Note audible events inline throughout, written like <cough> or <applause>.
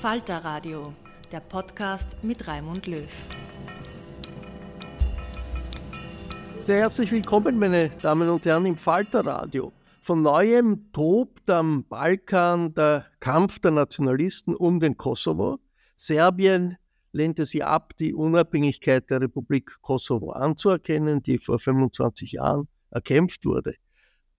Falter Radio, der Podcast mit Raimund Löw. Sehr herzlich willkommen, meine Damen und Herren, im Falter Radio. Von neuem tobt am Balkan der Kampf der Nationalisten um den Kosovo. Serbien lehnte sie ab, die Unabhängigkeit der Republik Kosovo anzuerkennen, die vor 25 Jahren erkämpft wurde.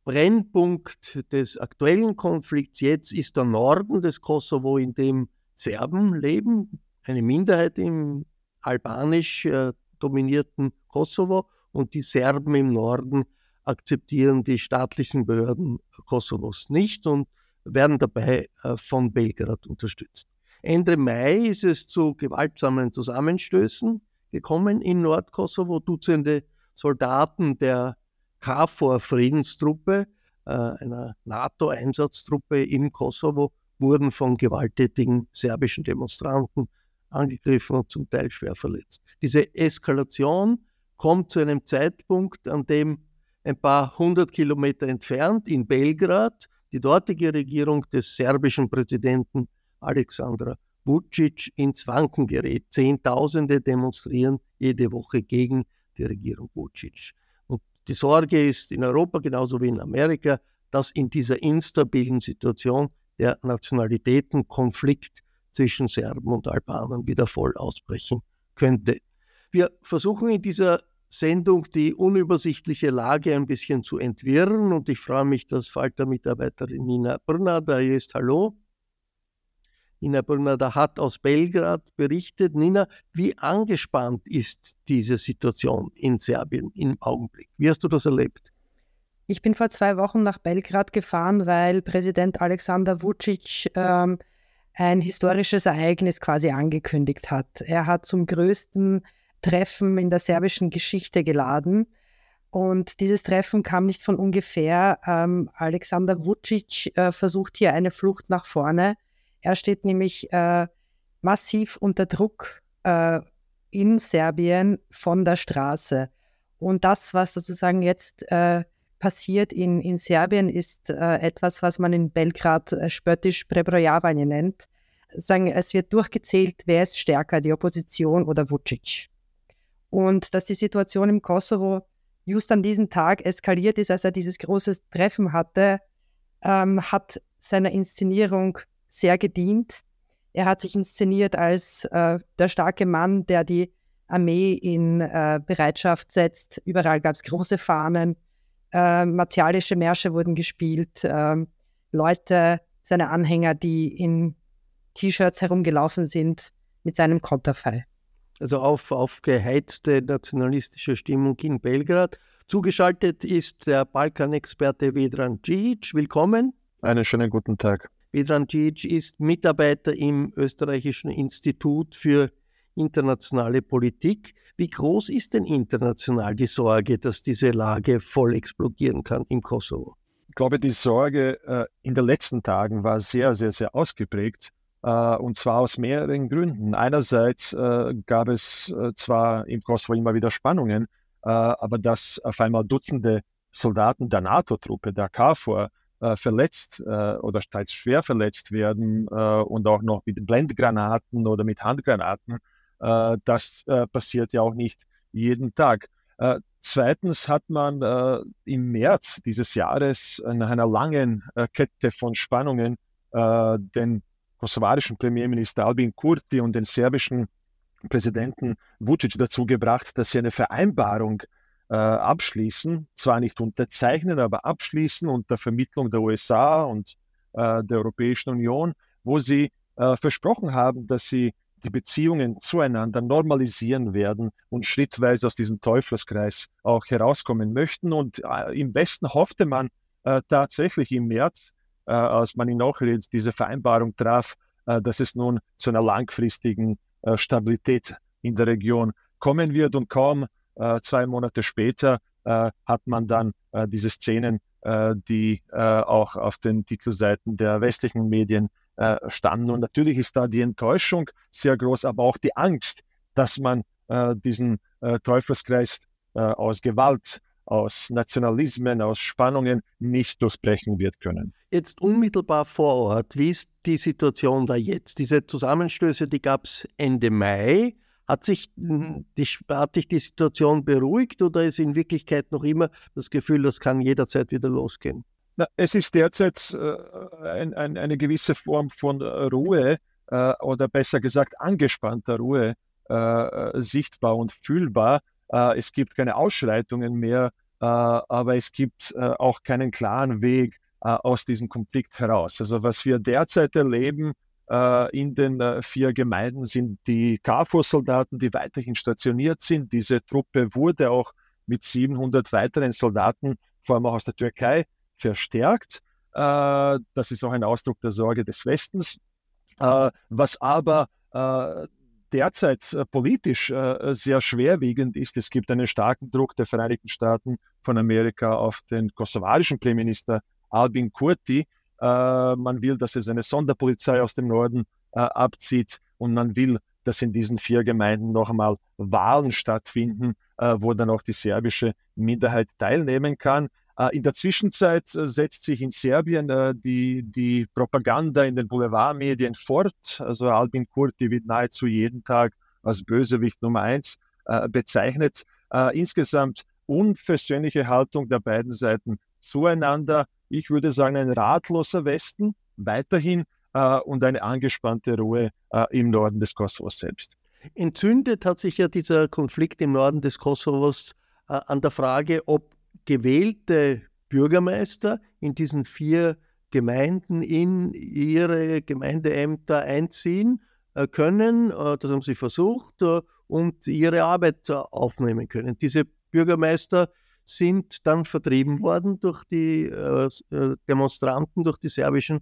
Brennpunkt des aktuellen Konflikts jetzt ist der Norden des Kosovo, in dem Serben leben, eine Minderheit im albanisch äh, dominierten Kosovo und die Serben im Norden akzeptieren die staatlichen Behörden Kosovos nicht und werden dabei äh, von Belgrad unterstützt. Ende Mai ist es zu gewaltsamen Zusammenstößen gekommen in Nordkosovo. Dutzende Soldaten der KFOR-Friedenstruppe, äh, einer NATO-Einsatztruppe im Kosovo, wurden von gewalttätigen serbischen Demonstranten angegriffen und zum Teil schwer verletzt. Diese Eskalation kommt zu einem Zeitpunkt, an dem ein paar hundert Kilometer entfernt in Belgrad die dortige Regierung des serbischen Präsidenten Alexandra Vucic ins Wanken gerät. Zehntausende demonstrieren jede Woche gegen die Regierung Vucic. Und die Sorge ist in Europa genauso wie in Amerika, dass in dieser instabilen Situation der Nationalitätenkonflikt zwischen Serben und Albanern wieder voll ausbrechen könnte. Wir versuchen in dieser Sendung die unübersichtliche Lage ein bisschen zu entwirren und ich freue mich, dass Falter-Mitarbeiterin Nina Brunner hier ist. Hallo. Nina Brunner hat aus Belgrad berichtet. Nina, wie angespannt ist diese Situation in Serbien im Augenblick? Wie hast du das erlebt? Ich bin vor zwei Wochen nach Belgrad gefahren, weil Präsident Alexander Vucic ähm, ein historisches Ereignis quasi angekündigt hat. Er hat zum größten Treffen in der serbischen Geschichte geladen. Und dieses Treffen kam nicht von ungefähr. Ähm, Alexander Vucic äh, versucht hier eine Flucht nach vorne. Er steht nämlich äh, massiv unter Druck äh, in Serbien von der Straße. Und das, was sozusagen jetzt äh, passiert in, in Serbien, ist äh, etwas, was man in Belgrad äh, spöttisch Prebrojavanje nennt. Sagen, es wird durchgezählt, wer ist stärker, die Opposition oder Vucic und dass die Situation im Kosovo just an diesem Tag eskaliert ist, als er dieses große Treffen hatte, ähm, hat seiner Inszenierung sehr gedient. Er hat sich inszeniert als äh, der starke Mann, der die Armee in äh, Bereitschaft setzt. Überall gab es große Fahnen. Äh, martialische Märsche wurden gespielt, äh, Leute, seine Anhänger, die in T-Shirts herumgelaufen sind mit seinem Konterfei. Also auf, aufgeheizte nationalistische Stimmung in Belgrad. Zugeschaltet ist der Balkanexperte Vedran Cic. Willkommen. Einen schönen guten Tag. Vedran Cic ist Mitarbeiter im Österreichischen Institut für internationale Politik. Wie groß ist denn international die Sorge, dass diese Lage voll explodieren kann im Kosovo? Ich glaube, die Sorge äh, in den letzten Tagen war sehr, sehr, sehr ausgeprägt. Äh, und zwar aus mehreren Gründen. Einerseits äh, gab es zwar im Kosovo immer wieder Spannungen, aber dass auf einmal Dutzende Soldaten der NATO-Truppe, der KFOR, verletzt oder teils schwer verletzt werden und auch noch mit Blendgranaten oder mit Handgranaten das äh, passiert ja auch nicht jeden Tag. Äh, zweitens hat man im März dieses Jahres nach einer langen Kette von Spannungen den kosovarischen Premierminister Albin Kurti und den serbischen Präsidenten Vucic dazu gebracht, dass sie eine Vereinbarung äh, abschließen, zwar nicht unterzeichnen, aber abschließen unter Vermittlung der USA und äh, der Europäischen Union, wo sie äh, versprochen haben, dass sie die Beziehungen zueinander normalisieren werden und schrittweise aus diesem Teufelskreis auch herauskommen möchten. Und äh, im Westen hoffte man äh, tatsächlich im März, äh, als man in Ochrid diese Vereinbarung traf, äh, dass es nun zu einer langfristigen äh, Stabilität in der Region kommen wird. Und kaum äh, zwei Monate später hat man dann diese Szenen, die auch auf den Titelseiten der westlichen Medien äh, standen. Und natürlich ist da die Enttäuschung sehr groß, aber auch die Angst, dass man äh, diesen äh, Teufelskreis äh, aus Gewalt, aus Nationalismen, aus Spannungen nicht durchbrechen wird können. Jetzt unmittelbar vor Ort, wie ist die Situation da jetzt? Diese Zusammenstöße, die gab es Ende Mai. Hat sich, hm, die, hat sich die Situation beruhigt oder ist in Wirklichkeit noch immer das Gefühl, das kann jederzeit wieder losgehen? Na, es ist derzeit äh, ein, ein, eine gewisse Form von Ruhe äh, oder besser gesagt angespannter Ruhe äh, sichtbar und fühlbar. Äh, es gibt keine Ausschreitungen mehr, äh, aber es gibt äh, auch keinen klaren Weg aus diesem Konflikt heraus. Also was wir derzeit erleben in den vier Gemeinden sind die KFOR-Soldaten, die weiterhin stationiert sind. Diese Truppe wurde auch mit 700 weiteren Soldaten, vor allem auch aus der Türkei, verstärkt. Äh, das ist auch ein Ausdruck der Sorge des Westens. Äh, was aber äh, derzeit politisch sehr schwerwiegend ist, es gibt einen starken Druck der Vereinigten Staaten von Amerika auf den kosovarischen Premierminister Albin Kurti. man will, dass es eine Sonderpolizei aus dem Norden abzieht und man will, dass in diesen vier Gemeinden noch einmal Wahlen stattfinden, wo dann auch die serbische Minderheit teilnehmen kann. Äh, in der Zwischenzeit äh, setzt sich in Serbien äh, die, die Propaganda in den Boulevardmedien fort. Also Albin Kurti wird nahezu jeden Tag als Bösewicht Nummer eins bezeichnet. Insgesamt unversöhnliche Haltung der beiden Seiten zueinander. Ich würde sagen, ein ratloser Westen weiterhin und eine angespannte Ruhe im Norden des Kosovos selbst. Entzündet hat sich ja dieser Konflikt im Norden des Kosovos an der Frage, ob gewählte Bürgermeister in diesen vier Gemeinden in ihre Gemeindeämter einziehen äh, können. Äh, das haben sie versucht äh, und ihre Arbeit aufnehmen können. Diese Bürgermeister sind dann vertrieben worden durch die Demonstranten, durch die serbischen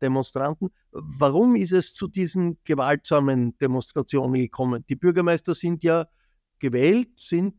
Demonstranten. Warum ist es zu diesen gewaltsamen Demonstrationen gekommen? Die Bürgermeister sind ja gewählt, sind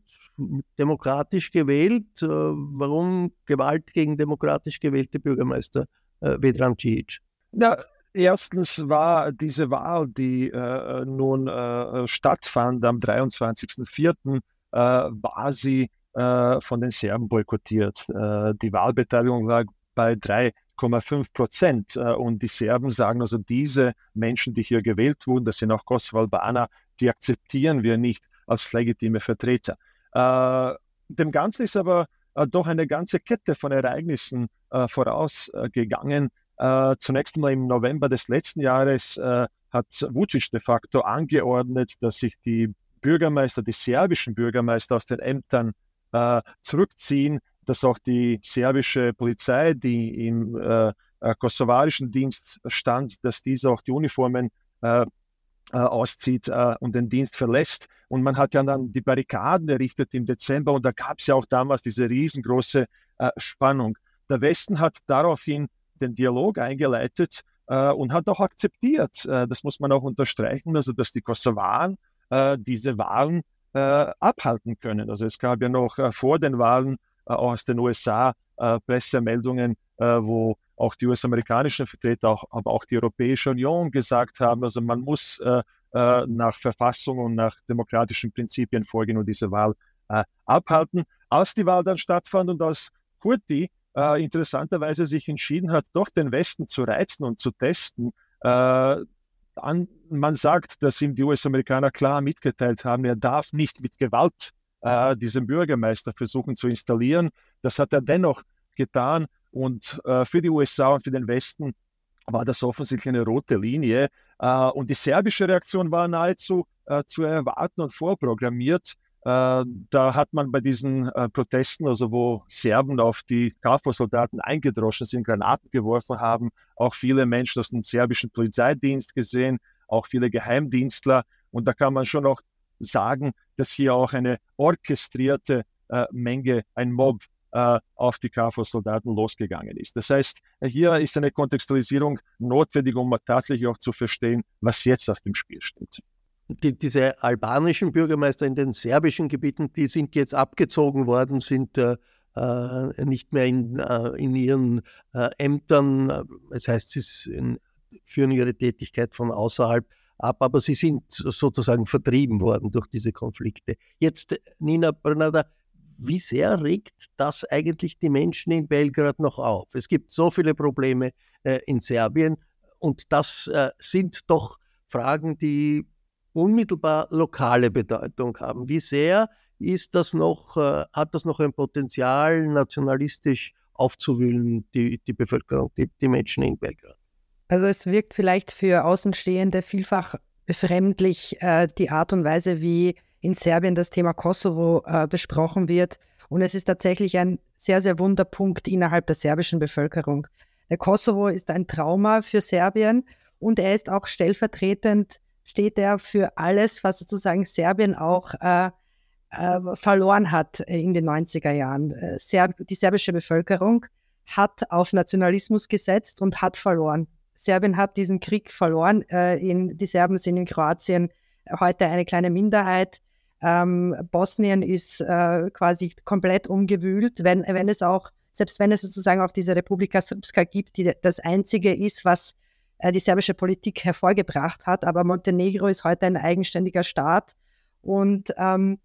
demokratisch gewählt. Äh, warum Gewalt gegen demokratisch gewählte Bürgermeister, äh, Vedran Cic? Ja, erstens war diese Wahl, die äh, nun äh, stattfand am 23.04., äh, war sie äh, von den Serben boykottiert. die Wahlbeteiligung lag bei 3,5 Prozent. und die Serben sagen also, diese Menschen, die hier gewählt wurden, das sind auch Kosovo-Albaner, die akzeptieren wir nicht als legitime Vertreter. Äh, dem Ganzen ist aber äh, doch eine ganze Kette von Ereignissen äh, vorausgegangen. zunächst einmal im November des letzten Jahres hat Vucic de facto angeordnet, dass sich die Bürgermeister, die serbischen Bürgermeister aus den Ämtern zurückziehen. dass auch die serbische Polizei, die im äh, äh, kosovarischen Dienst stand, dass diese auch die Uniformen äh, äh, auszieht äh, und den Dienst verlässt. Und man hat ja dann die Barrikaden errichtet im Dezember und da gab es ja auch damals diese riesengroße äh, Spannung. Der Westen hat daraufhin den Dialog eingeleitet äh, und hat auch akzeptiert, äh, das muss man auch unterstreichen, also dass die Kosovaren diese Wahlen abhalten können. Also es gab ja noch vor den Wahlen aus den USA Pressemeldungen, wo auch die US-amerikanischen Vertreter, auch, aber auch die Europäische Union gesagt haben, also man muss äh, äh, nach Verfassung und nach demokratischen Prinzipien vorgehen und diese Wahl äh, abhalten. Als die Wahl dann stattfand und als Kurti äh, interessanterweise sich entschieden hat, doch den Westen zu reizen und zu testen, äh, an, man sagt, dass ihm die US-Amerikaner klar mitgeteilt haben, er darf nicht mit Gewalt äh, diesen Bürgermeister versuchen zu installieren. Das hat er dennoch getan und äh, für die USA und für den Westen war das offensichtlich eine rote Linie. Äh, und die serbische Reaktion war nahezu äh, zu erwarten und vorprogrammiert. Äh, da hat man bei diesen äh, Protesten, also wo Serben auf die KFOR-Soldaten eingedroschen sind, Granaten geworfen haben, auch viele Menschen aus dem serbischen Polizeidienst gesehen, auch viele Geheimdienstler. Und da kann man schon auch sagen, dass hier auch eine orchestrierte äh, Menge, ein Mob auf die KFOR-Soldaten losgegangen ist. Das heißt, hier ist eine Kontextualisierung notwendig, um tatsächlich auch zu verstehen, was jetzt auf dem Spiel steht. Die, diese albanischen Bürgermeister in den serbischen Gebieten, die sind jetzt abgezogen worden, sind äh, äh nicht mehr in, äh, in ihren äh, Ämtern. Das heißt, sie in, führen ihre Tätigkeit von außerhalb ab, aber sie sind sozusagen vertrieben worden durch diese Konflikte. Jetzt, Nina Bernada, wie sehr regt das eigentlich die Menschen in Belgrad noch auf? Es gibt so viele Probleme äh, in Serbien und das äh, sind doch Fragen, die unmittelbar lokale Bedeutung haben. Wie sehr ist das noch, äh, hat das noch ein Potenzial, nationalistisch aufzuwühlen, die, die Bevölkerung, die, die Menschen in Belgrad? Also es wirkt vielleicht für Außenstehende vielfach befremdlich, äh, die Art und Weise, wie in Serbien das Thema Kosovo äh, besprochen wird. Und es ist tatsächlich ein sehr, sehr wunder Punkt innerhalb der serbischen Bevölkerung. Der Kosovo ist ein Trauma für Serbien und er ist auch stellvertretend, steht er für alles, was sozusagen Serbien auch äh, äh, verloren hat in den 90er Jahren. Äh, die serbische Bevölkerung hat auf Nationalismus gesetzt und hat verloren. Serbien hat diesen Krieg verloren. Äh, die Serben sind in Kroatien heute eine kleine Minderheit. Ähm, Bosnien ist äh, quasi komplett umgewühlt, wenn, wenn es auch, selbst wenn es sozusagen auch diese Republika Srpska gibt, die das einzige ist, was äh, die serbische Politik hervorgebracht hat. Aber Montenegro ist heute ein eigenständiger Staat. Und ähm,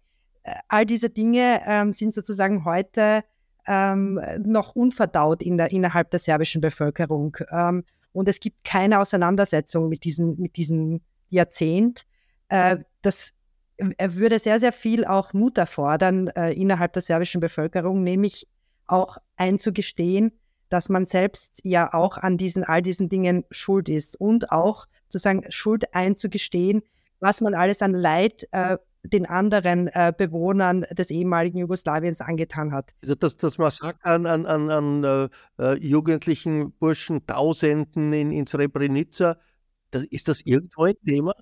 all diese Dinge ähm, sind sozusagen heute ähm, noch unverdaut in der, innerhalb der serbischen Bevölkerung. Ähm, und es gibt keine Auseinandersetzung mit diesem mit diesem Jahrzehnt. Äh, das er würde sehr, sehr viel auch Mut erfordern äh, innerhalb der serbischen Bevölkerung, nämlich auch einzugestehen, dass man selbst ja auch an diesen all diesen Dingen schuld ist und auch sozusagen Schuld einzugestehen, was man alles an Leid äh, den anderen äh, Bewohnern des ehemaligen Jugoslawiens angetan hat. Also das, das Massaker an, an, an, an äh, äh jugendlichen Burschen, Tausenden in, in Srebrenica, das, ist das irgendwo ein Thema?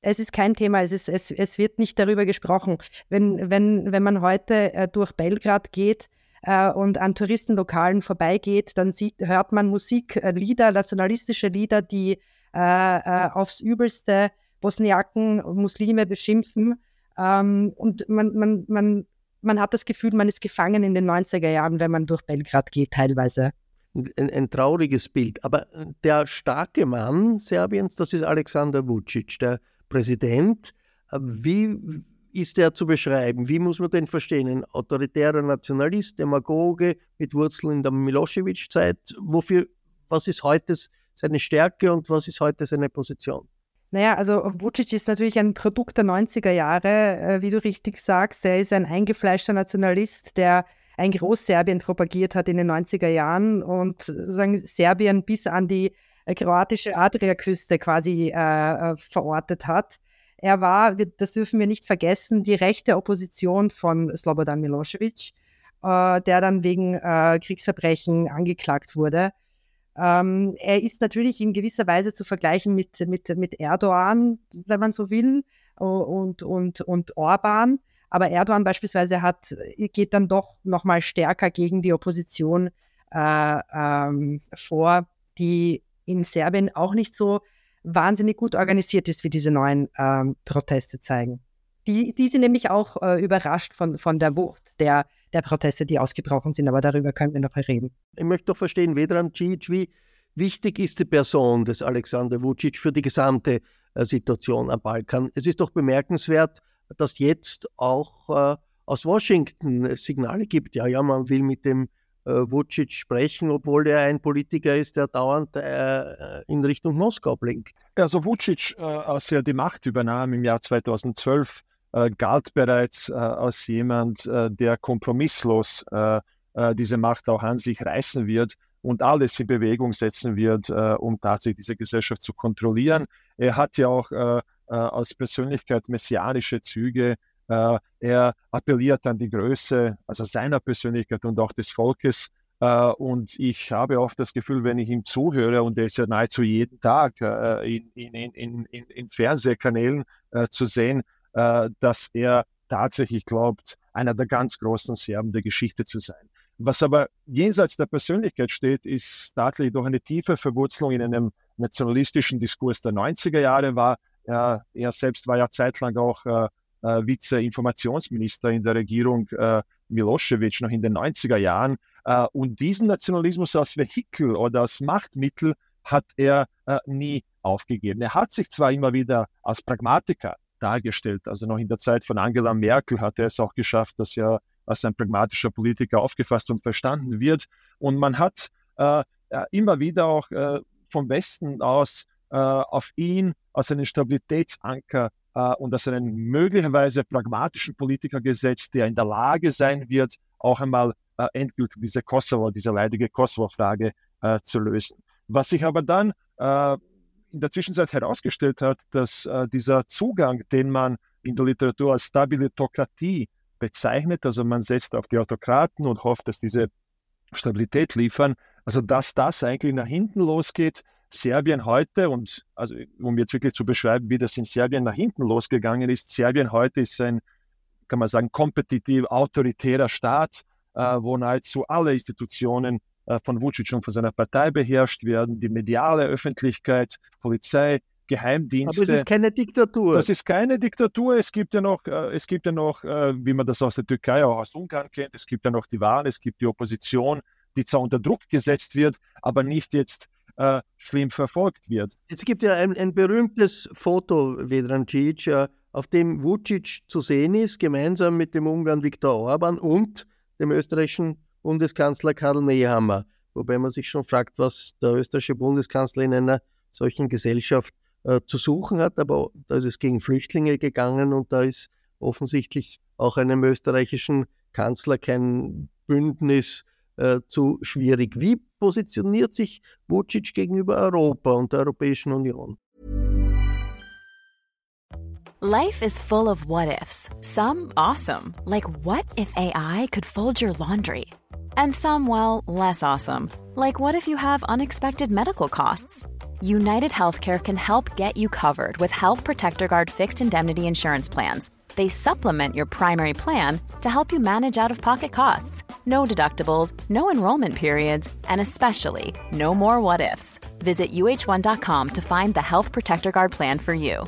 Es ist kein Thema, es, ist, es, es wird nicht darüber gesprochen. Wenn, wenn, wenn man heute äh, durch Belgrad geht äh, und an Touristenlokalen vorbeigeht, dann sieht, hört man Musik, äh, Lieder, nationalistische Lieder, die äh, äh, aufs Übelste Bosniaken, Muslime beschimpfen. Ähm, und man, man, man, man hat das Gefühl, man ist gefangen in den 90er Jahren, wenn man durch Belgrad geht teilweise. Ein, ein, trauriges Bild. Aber der starke Mann Serbiens, das ist Alexander Vucic, der Präsident. Äh, wie ist er zu beschreiben? Wie muss man den verstehen? Ein autoritärer Nationalist, Demagoge mit Wurzeln in der Milosevic-Zeit. Wofür, was ist heute seine Stärke und was ist heute seine Position? Naja, also Vucic ist natürlich ein Produkt der 90er Jahre, äh, wie du richtig sagst. Er ist ein eingefleischter Nationalist, der ein Großserbien propagiert hat in den 90er Jahren und sozusagen Serbien bis an die äh, kroatische Adriaküste quasi äh, äh, verortet hat. Er war, das dürfen wir nicht vergessen, die rechte Opposition von Slobodan Milosevic. äh, der dann wegen äh, Kriegsverbrechen angeklagt wurde. Ähm, er ist natürlich in gewisser Weise zu vergleichen mit, mit, mit Erdogan, wenn man so will, und, und, und Orban. Aber Erdogan beispielsweise hat, geht dann doch nochmal stärker gegen die Opposition äh, ähm, vor, die in Serbien auch nicht so wahnsinnig gut organisiert ist, wie diese neuen ähm, Proteste zeigen. Die, die sind nämlich auch äh, überrascht von, von der Wucht der, der Proteste, die ausgebrochen sind, aber darüber können wir noch reden. Ich möchte doch verstehen, Vedran Cic, wie wichtig ist die Person des Alexander Vucic für die gesamte äh, Situation am Balkan? Es ist doch bemerkenswert, dass jetzt auch äh, aus Washington Signale gibt, ja, ja, man will mit dem Vucic sprechen, obwohl er ein Politiker ist, der dauernd äh, in Richtung Moskau blinkt. Also Vucic, äh, als er die Macht übernahm im Jahr 2012, äh, galt bereits äh, als jemand, äh, der kompromisslos diese Macht auch an sich reißen wird und alles in Bewegung setzen wird, um tatsächlich diese Gesellschaft zu kontrollieren. Er hat ja auch als Persönlichkeit messianische Züge, äh, er appelliert an die Größe, also seiner Persönlichkeit und auch des Volkes. Uh, und ich habe oft das Gefühl, wenn ich ihm zuhöre, und er ist ja nahezu jeden Tag uh, in, in, in, in, Fernsehkanälen zu sehen, dass er tatsächlich glaubt, einer der ganz großen Serben der Geschichte zu sein. Was aber jenseits der Persönlichkeit steht, ist tatsächlich doch eine tiefe Verwurzelung in einem nationalistischen Diskurs der 90er Jahre war. Er, er selbst war ja zeitlang auch äh, Vize-Informationsminister in der Regierung äh, Milosevic noch in den 90er Jahren. Äh, und diesen Nationalismus als Vehikel oder als Machtmittel hat er äh, nie aufgegeben. Er hat sich zwar immer wieder als Pragmatiker dargestellt, also noch in der Zeit von Angela Merkel hat er es auch geschafft, dass er als ein pragmatischer Politiker aufgefasst und verstanden wird. Und man hat äh, immer wieder auch äh, vom Westen aus äh, auf ihn als einen Stabilitätsanker äh, und als einen möglicherweise pragmatischen Politiker gesetzt, der in der Lage sein wird, auch einmal äh, endgültig diese Kosovo, diese leidige Kosovo-Frage äh, zu lösen. Was sich aber dann äh, in der Zwischenzeit herausgestellt hat, dass äh, dieser Zugang, den man in der Literatur als Stabilitokratie bezeichnet, also man setzt auf die Autokraten und hofft, dass diese Stabilität liefern, also dass das eigentlich nach hinten losgeht, Serbien heute, und also um jetzt wirklich zu beschreiben, wie das in Serbien nach hinten losgegangen ist, Serbien heute ist ein, kann man sagen, kompetitiv autoritärer Staat, äh, wo nahezu alle Institutionen äh, von Vucic und von seiner Partei beherrscht werden, die mediale Öffentlichkeit, Polizei, Geheimdienste. Aber es ist keine Diktatur. Das ist keine Diktatur. Es gibt ja noch, äh, es gibt ja noch, äh, wie man das aus der Türkei, auch aus Ungarn kennt, es gibt ja noch die Wahlen, es gibt die Opposition, die zwar unter Druck gesetzt wird, aber nicht jetzt äh, schlimm verfolgt wird. Es gibt ja ein, ein berühmtes Foto, Vedran Cic, äh, auf dem Vucic zu sehen ist, gemeinsam mit dem Ungarn Viktor Orban und dem österreichischen Bundeskanzler Karl Nehammer. Wobei man sich schon fragt, was der österreichische Bundeskanzler in einer solchen Gesellschaft äh, zu suchen hat. Aber da ist es gegen Flüchtlinge gegangen und da ist offensichtlich auch einem österreichischen Kanzler kein Bündnis äh, zu schwierig. Wie positioniert sich Vucic gegenüber Europa und der Europäischen Union? Life is full of what ifs. Some awesome, like what if AI could fold your laundry? And some, well, less awesome, like what if you have unexpected medical costs? United Healthcare can help get you covered with Health Protector Guard fixed indemnity insurance plans They supplement your primary plan to help you manage out of pocket costs. No deductibles, no enrollment periods, and especially no more what ifs. Visit uh1.com to find the Health Protector Guard plan for you.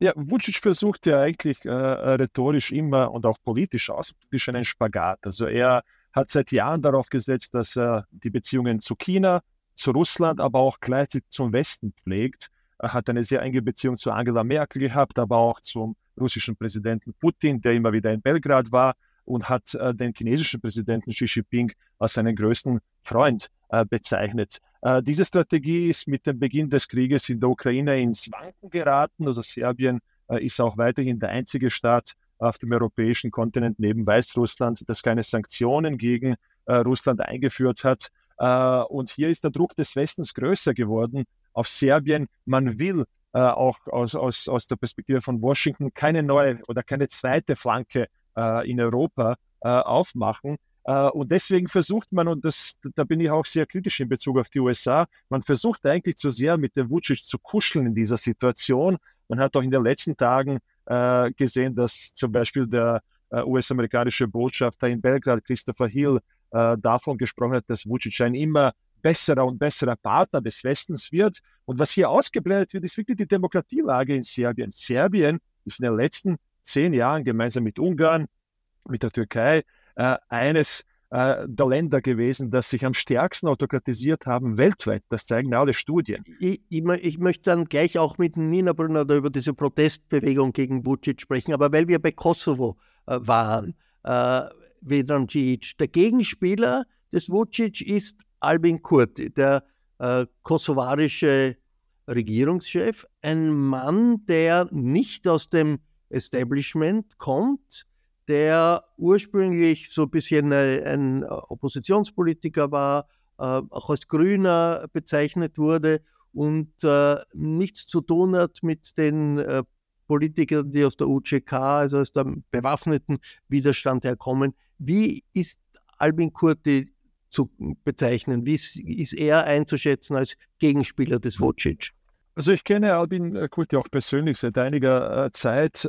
Ja, Vucic versucht ja eigentlich äh, rhetorisch immer und auch politisch außenpolitisch einen Spagat. Also er hat seit Jahren darauf gesetzt, dass er die Beziehungen zu China, zu Russland, aber auch gleichzeitig zum Westen pflegt hat eine sehr enge Beziehung zu Angela Merkel gehabt, aber auch zum russischen Präsidenten Putin, der immer wieder in Belgrad war und hat äh, den chinesischen Präsidenten Xi Jinping als seinen größten Freund äh, bezeichnet. Äh, diese Strategie ist mit dem Beginn des Krieges in der Ukraine ins Wanken geraten. Also Serbien äh, ist auch weiterhin der einzige Staat auf dem europäischen Kontinent neben Weißrussland, das keine Sanktionen gegen äh, Russland eingeführt hat. Äh, und hier ist der Druck des Westens größer geworden auf Serbien. Man will äh, auch aus, aus, aus der Perspektive von Washington keine neue oder keine zweite Flanke äh, in Europa äh, aufmachen. Äh, und deswegen versucht man, und das, da bin ich auch sehr kritisch in Bezug auf die USA, man versucht eigentlich zu sehr mit dem Vucic zu kuscheln in dieser Situation. Man hat auch in den letzten Tagen äh, gesehen, dass zum Beispiel der äh, US-amerikanische Botschafter in Belgrad, Christopher Hill, davon gesprochen hat, dass Vucic ein immer besserer und besserer Partner des Westens wird. Und was hier ausgeblendet wird, ist wirklich die Demokratielage in Serbien. Serbien ist in den letzten zehn Jahren gemeinsam mit Ungarn, mit der Türkei, äh, eines äh, der Länder gewesen, das sich am stärksten autokratisiert haben weltweit. Das zeigen alle Studien. Ich, ich, ich möchte dann gleich auch mit Nina Brunner über diese Protestbewegung gegen Vucic sprechen, aber weil wir bei Kosovo äh, waren, äh, Vedran Cic, der Gegenspieler des Vucic ist Albin Kurti, der äh, kosovarische Regierungschef, ein Mann, der nicht aus dem Establishment kommt, der ursprünglich so ein bisschen ein Oppositionspolitiker war, äh, auch als Grüner bezeichnet wurde und äh, nichts zu tun hat mit den äh, Politikern, die aus der UCK, also aus dem bewaffneten Widerstand herkommen. Wie ist Albin Kurti zu bezeichnen? Wie ist, er einzuschätzen als Gegenspieler des Vucic? Also ich kenne Albin Kurti auch persönlich seit einiger Zeit.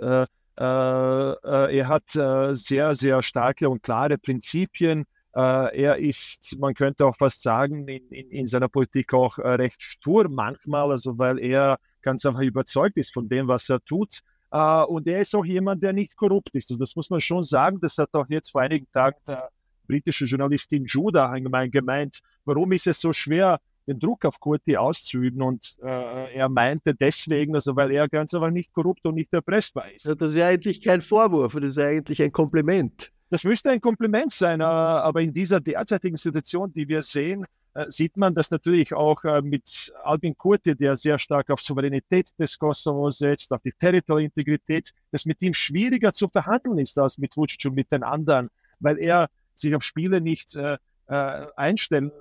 Äh, äh, er hat äh, sehr, sehr starke und klare Prinzipien. er ist, man könnte auch fast sagen, in, in, in seiner Politik auch recht stur manchmal, also weil er ganz einfach überzeugt ist von dem, was er tut. und er ist auch jemand, der nicht korrupt ist. Und das muss man schon sagen. Das hat auch jetzt vor einigen Tagen der britische Journalistin Judah gemeint. Warum ist es so schwer, den Druck auf Kurti auszuüben. Und äh, er meinte deswegen, also weil er ganz einfach nicht korrupt und nicht erpressbar ist. das ist ja eigentlich kein Vorwurf, das ist ja eigentlich ein Kompliment. Das müsste ein Kompliment sein, äh, aber in dieser derzeitigen Situation, die wir sehen, äh, sieht man, dass natürlich auch äh, mit Albin Kurti, der sehr stark auf Souveränität des Kosovo setzt, auf die territoriale Integrität, dass mit ihm schwieriger zu verhandeln ist als mit Vucic und mit den anderen, weil er sich auf Spiele nicht äh, äh einstellen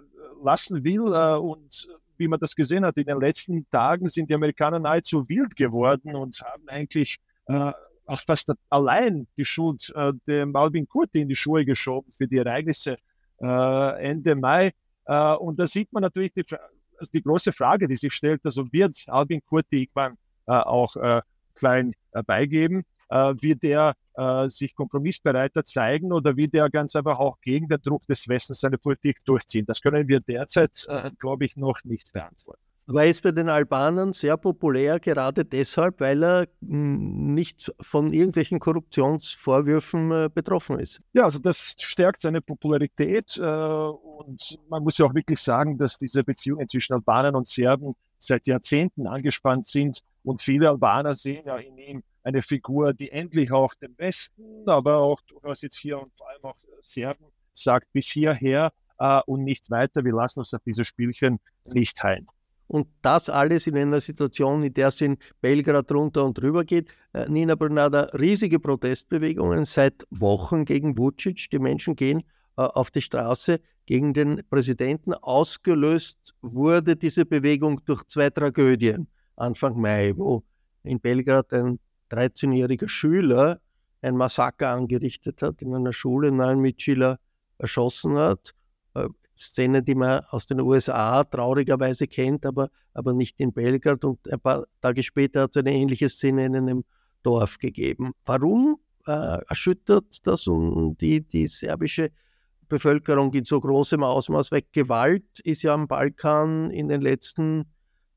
lassen will. Äh, und wie man das gesehen hat, in den letzten Tagen sind die Amerikaner nahezu wild geworden und haben eigentlich äh, auch fast allein die Schuld äh, dem Alvin Kurti in die Schuhe geschoben für die Ereignisse äh, Ende Mai. Äh, und da sieht man natürlich die, also die, große Frage, die sich stellt, also wird Alvin Kurti irgendwann äh, auch klein beigeben? Wird er äh, sich kompromissbereiter zeigen oder wird er ganz einfach auch gegen den Druck des Westens seine Politik durchziehen? Das können wir derzeit, äh, glaube ich, noch nicht beantworten. War es bei den Albanern sehr populär, gerade deshalb, weil er hm, nicht von irgendwelchen Korruptionsvorwürfen äh, betroffen ist. Ja, also das stärkt seine Popularität äh, und man muss ja auch wirklich sagen, dass diese Beziehungen zwischen Albanern und Serben seit Jahrzehnten angespannt sind und viele Albaner sehen ja in ihm eine Figur, die endlich auch dem Westen, aber auch durchaus jetzt hier und vor allem auch Serben sagt, bis hierher äh, und nicht weiter. Wir lassen uns auf diese Spielchen nicht heilen. Und das alles in einer Situation, in der es in Belgrad runter und drüber geht. Äh, Nina Bernada, riesige Protestbewegungen seit Wochen gegen Vucic. Die Menschen gehen äh, auf die Straße gegen den Präsidenten. Ausgelöst wurde diese Bewegung durch zwei Tragödien Anfang Mai, wo in Belgrad ein 13-jähriger Schüler ein Massaker angerichtet hat, in einer Schule neun Mitschüler erschossen hat. Äh, Szene, die man aus den USA traurigerweise kennt, aber, aber nicht in Belgrad. Und ein paar Tage später hat es eine ähnliche Szene in einem Dorf gegeben. Warum äh, erschüttert das die, die serbische Bevölkerung in so großem Ausmaß weg? Gewalt ist ja am Balkan in den letzten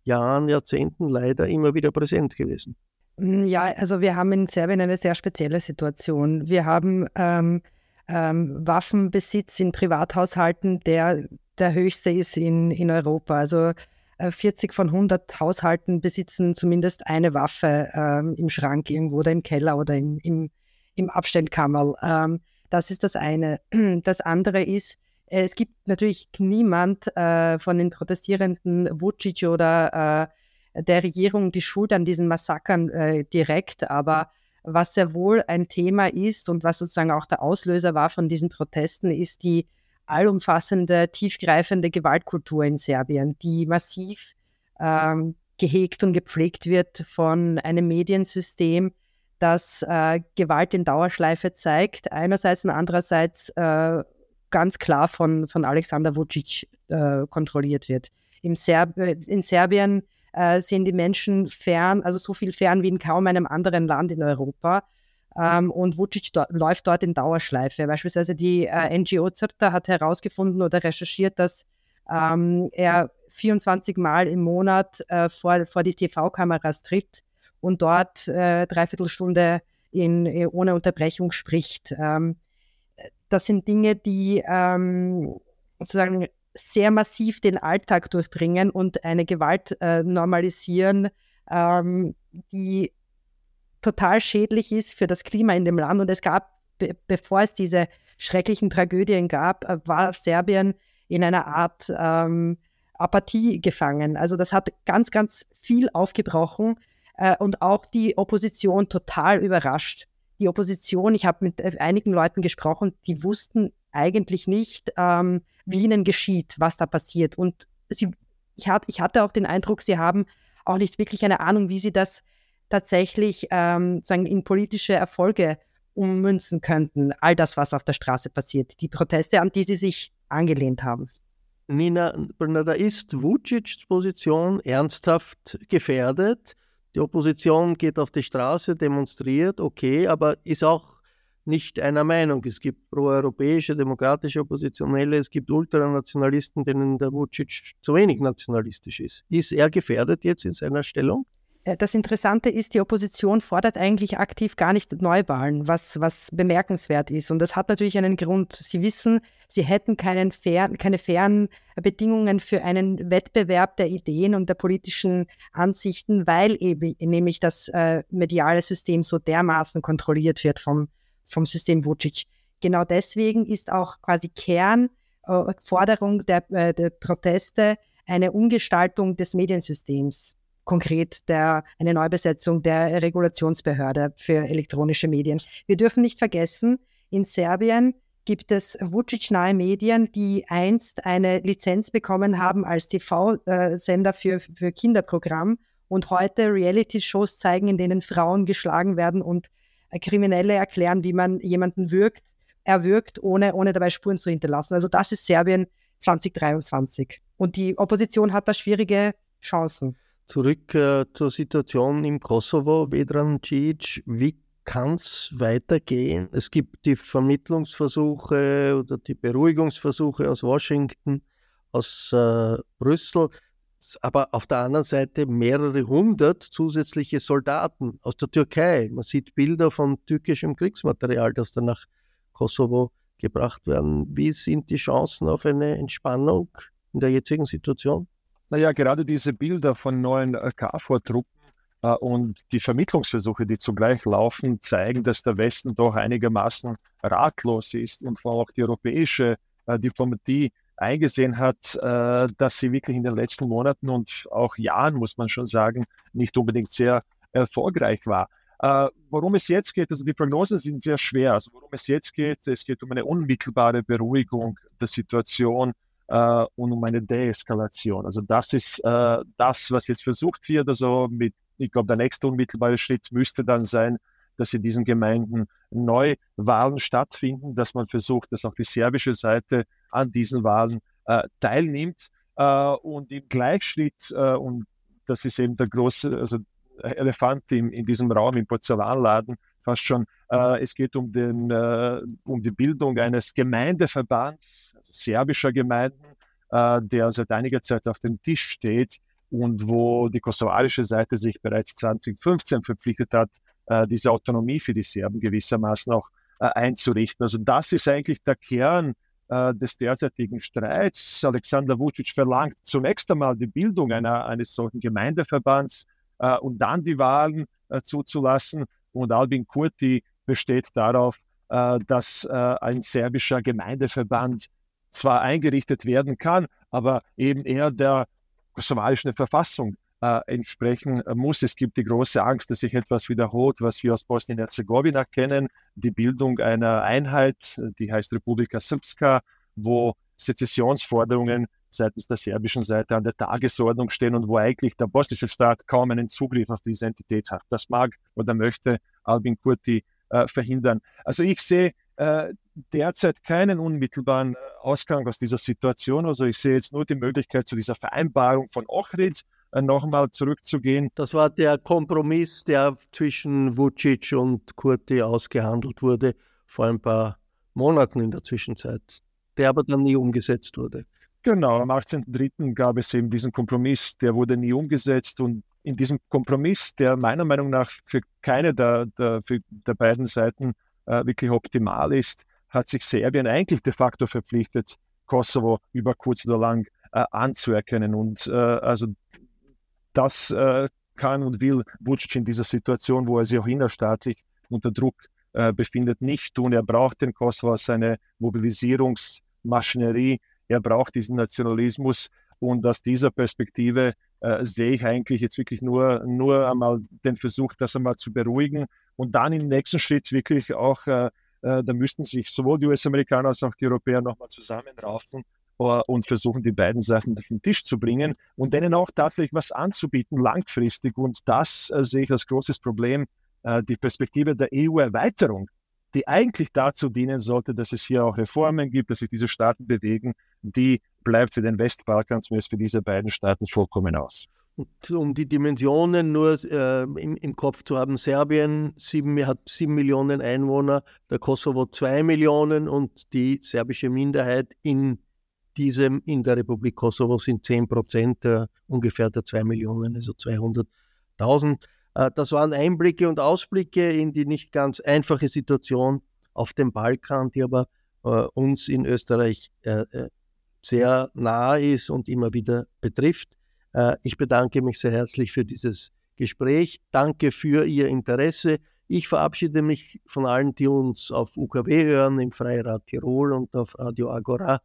Jahren, Jahrzehnten leider immer wieder präsent gewesen. Hm, ja, also wir haben in Serbien eine sehr spezielle Situation. Wir haben ähm, ähm, Waffenbesitz in Privathaushalten, der der höchste ist in, in Europa. Also äh, 40 von 100 Haushalten besitzen zumindest eine Waffe ähm, im Schrank irgendwo oder im Keller oder im, im, im Abstellkammerl. Ähm, das ist das eine. <clears throat> Das andere ist, äh, es gibt natürlich niemand äh, von den Protestierenden, Vucic oder äh, der Regierung die Schuld an diesen Massakern äh, direkt, aber was sehr wohl ein Thema ist und was sozusagen auch der Auslöser war von diesen Protesten, ist die allumfassende, tiefgreifende Gewaltkultur in Serbien, die massiv ähm, gehegt und gepflegt wird von einem Mediensystem, das äh, Gewalt in Dauerschleife zeigt, einerseits und andererseits äh, ganz klar von, von Alexander Vucic äh, kontrolliert wird. Im Serb in Serbien äh, sind die Menschen fern, also so viel fern wie in kaum einem anderen Land in Europa. Ähm, und Vucic do läuft dort in Dauerschleife. Beispielsweise die äh, NGO ZIRTA hat herausgefunden oder recherchiert, dass ähm, er 24 Mal im Monat äh, vor, vor die TV-Kameras tritt und dort äh, dreiviertel Stunde in, äh, ohne Unterbrechung spricht. Ähm, das sind Dinge, die ähm, sozusagen sehr massiv den Alltag durchdringen und eine Gewalt äh, normalisieren, ähm, die total schädlich ist für das Klima in dem Land. Und es gab, be bevor es diese schrecklichen Tragödien gab, äh, war Serbien in einer Art ähm, Apathie gefangen. Also das hat ganz, ganz viel aufgebrochen äh, und auch die Opposition total überrascht. Die Opposition, ich habe mit äh, einigen Leuten gesprochen, die wussten eigentlich nicht, ähm, wie ihnen geschieht, was da passiert. Und sie, ich, hat, ich hatte auch den Eindruck, sie haben auch nicht wirklich eine Ahnung, wie sie das tatsächlich ähm, sagen, in politische Erfolge ummünzen könnten. All das, was auf der Straße passiert. Die Proteste, an die sie sich angelehnt haben. Nina, da ist Vucic's Position ernsthaft gefährdet. Die Opposition geht auf die Straße, demonstriert, okay, aber ist auch nicht einer Meinung. Es gibt proeuropäische, demokratische Oppositionelle, es gibt Ultranationalisten, denen der Vucic zu wenig nationalistisch ist. Ist er gefährdet jetzt in seiner Stellung? Äh, das Interessante ist, die Opposition fordert eigentlich aktiv gar nicht Neuwahlen, was, was bemerkenswert ist. Und das hat natürlich einen Grund. Sie wissen, sie hätten keinen fair, keine fairen Bedingungen für einen Wettbewerb der Ideen und der politischen Ansichten, weil eben nämlich das äh, mediale System so dermaßen kontrolliert wird vom, vom System Vucic. Genau deswegen ist auch quasi Kernforderung äh, der, äh, der Proteste eine Umgestaltung des Mediensystems konkret der, eine Neubesetzung der Regulationsbehörde für elektronische Medien. Wir dürfen nicht vergessen, in Serbien gibt es Vucic-nahe Medien, die einst eine Lizenz bekommen haben als TV-Sender für, für Kinderprogramm und heute Reality-Shows zeigen, in denen Frauen geschlagen werden und Kriminelle erklären, wie man jemanden wirkt, erwürgt, ohne, ohne dabei Spuren zu hinterlassen. Also das ist Serbien 2023. Und die Opposition hat da schwierige Chancen. Zurück äh, zur Situation im Kosovo, Vedran Cic. Wie kann es weitergehen? Es gibt die Vermittlungsversuche oder die Beruhigungsversuche aus Washington, aus äh, Brüssel, aber auf der anderen Seite mehrere hundert zusätzliche Soldaten aus der Türkei. Man sieht Bilder von türkischem Kriegsmaterial, das dann nach Kosovo gebracht werden. Wie sind die Chancen auf eine Entspannung in der jetzigen Situation? Naja, gerade diese Bilder von neuen äh, KFOR-Truppen äh, und die Vermittlungsversuche, die zugleich laufen, zeigen, dass der Westen doch einigermaßen ratlos ist und vor allem auch die europäische äh, Diplomatie eingesehen hat, äh, dass sie wirklich in den letzten Monaten und auch Jahren, muss man schon sagen, nicht unbedingt sehr erfolgreich war. Äh, worum es jetzt geht, also die Prognosen sind sehr schwer. Also worum es jetzt geht, es geht um eine unmittelbare Beruhigung der Situation äh, und um eine Deeskalation. Also das ist äh, das, was jetzt versucht wird. Also mit, ich glaube, der nächste unmittelbare Schritt müsste dann sein, dass in diesen Gemeinden Neuwahlen stattfinden, dass man versucht, dass auch die serbische Seite an diesen Wahlen äh, teilnimmt äh, und im Gleichschritt, äh, und das ist eben der große also Elefant im, in diesem Raum, im Porzellanladen, fast schon, äh, es geht um, den, äh, um die Bildung eines Gemeindeverbands, also serbischer Gemeinden, äh, der seit einiger Zeit auf dem Tisch steht und wo die kosovarische Seite sich bereits 2015 verpflichtet hat, äh, diese Autonomie für die Serben gewissermaßen auch äh, einzurichten. Also das ist eigentlich der Kern äh, des derzeitigen Streits. Alexander Vucic verlangt zunächst einmal die Bildung einer, eines solchen Gemeindeverbands und dann die Wahlen zuzulassen. Und Albin Kurti besteht darauf, dass ein serbischer Gemeindeverband zwar eingerichtet werden kann, aber eben eher der kosovarischen Verfassung äh, entsprechen muss. Es gibt die große Angst, dass sich etwas wiederholt, was wir aus Bosnien-Herzegowina kennen, die Bildung einer Einheit, die heißt Republika Srpska, wo Sezessionsforderungen seitens der serbischen Seite an der Tagesordnung stehen und wo eigentlich der bosnische Staat kaum einen Zugriff auf diese Entität hat. Das mag oder möchte Albin Kurti äh, verhindern. Also ich sehe äh, derzeit keinen unmittelbaren äh, Ausgang aus dieser Situation. Also ich sehe jetzt nur die Möglichkeit zu dieser Vereinbarung von Ochrid äh, nochmal zurückzugehen. Das war der Kompromiss, der zwischen Vucic und Kurti ausgehandelt wurde vor ein paar Monaten in der Zwischenzeit, der aber dann nie umgesetzt wurde. Genau, am 18.03. gab es eben diesen Kompromiss, der wurde nie umgesetzt und in diesem Kompromiss, der meiner Meinung nach für keine der, der, der beiden Seiten äh, wirklich optimal ist, hat sich Serbien eigentlich de facto verpflichtet, Kosovo über kurz oder lang äh, anzuerkennen. Und äh, also das äh, kann und will Vucic in dieser Situation, wo er sich auch innerstaatlich unter Druck äh, befindet, nicht tun. Er braucht den Kosovo als seine Mobilisierungsmaschinerie. Er braucht diesen Nationalismus. Und aus dieser Perspektive äh, sehe ich eigentlich jetzt wirklich nur, nur einmal den Versuch, das einmal zu beruhigen und dann im nächsten Schritt wirklich auch, äh, äh, da müssten sich sowohl die US-Amerikaner als auch die Europäer nochmal zusammenraufen und versuchen, die beiden Sachen auf den Tisch zu bringen und denen auch tatsächlich was anzubieten, langfristig. Und das äh, sehe ich als großes Problem, äh, die Perspektive der EU-Erweiterung die eigentlich dazu dienen sollte, dass es hier auch Reformen gibt, dass sich diese Staaten bewegen, die bleibt für den Westbalkan, zumindest für diese beiden Staaten, vollkommen aus. Und um die Dimensionen nur äh, im, im, Kopf zu haben, Serbien sieben, hat sieben Millionen Einwohner, der Kosovo zwei Millionen und die serbische Minderheit in diesem, in der Republik Kosovo sind zehn Prozent äh, ungefähr der zwei Millionen, also 200.000. Äh, das waren Einblicke und Ausblicke in die nicht ganz einfache Situation auf dem Balkan, die aber äh, uns in Österreich äh, sehr nahe ist und immer wieder betrifft. Ich bedanke mich sehr herzlich für dieses Gespräch. Danke für Ihr Interesse. Ich verabschiede mich von allen, die uns auf UKW hören, im Freirad Tirol und auf Radio Agora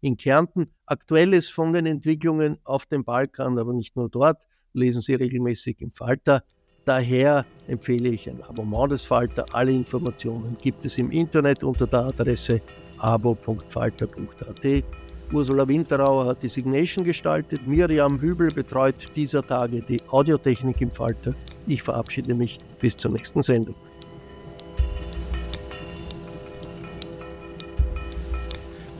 in Kärnten. Aktuelles von den Entwicklungen auf dem Balkan, aber nicht nur dort, lesen Sie regelmäßig im Falter. Daher empfehle ich ein Abonnement des Falter. Alle Informationen gibt es im Internet unter der Adresse abo.falter.at. Ursula Winterauer hat die Signation gestaltet. Miriam Hübel betreut dieser Tage die Audiotechnik im Falter. Ich verabschiede mich bis zur nächsten Sendung.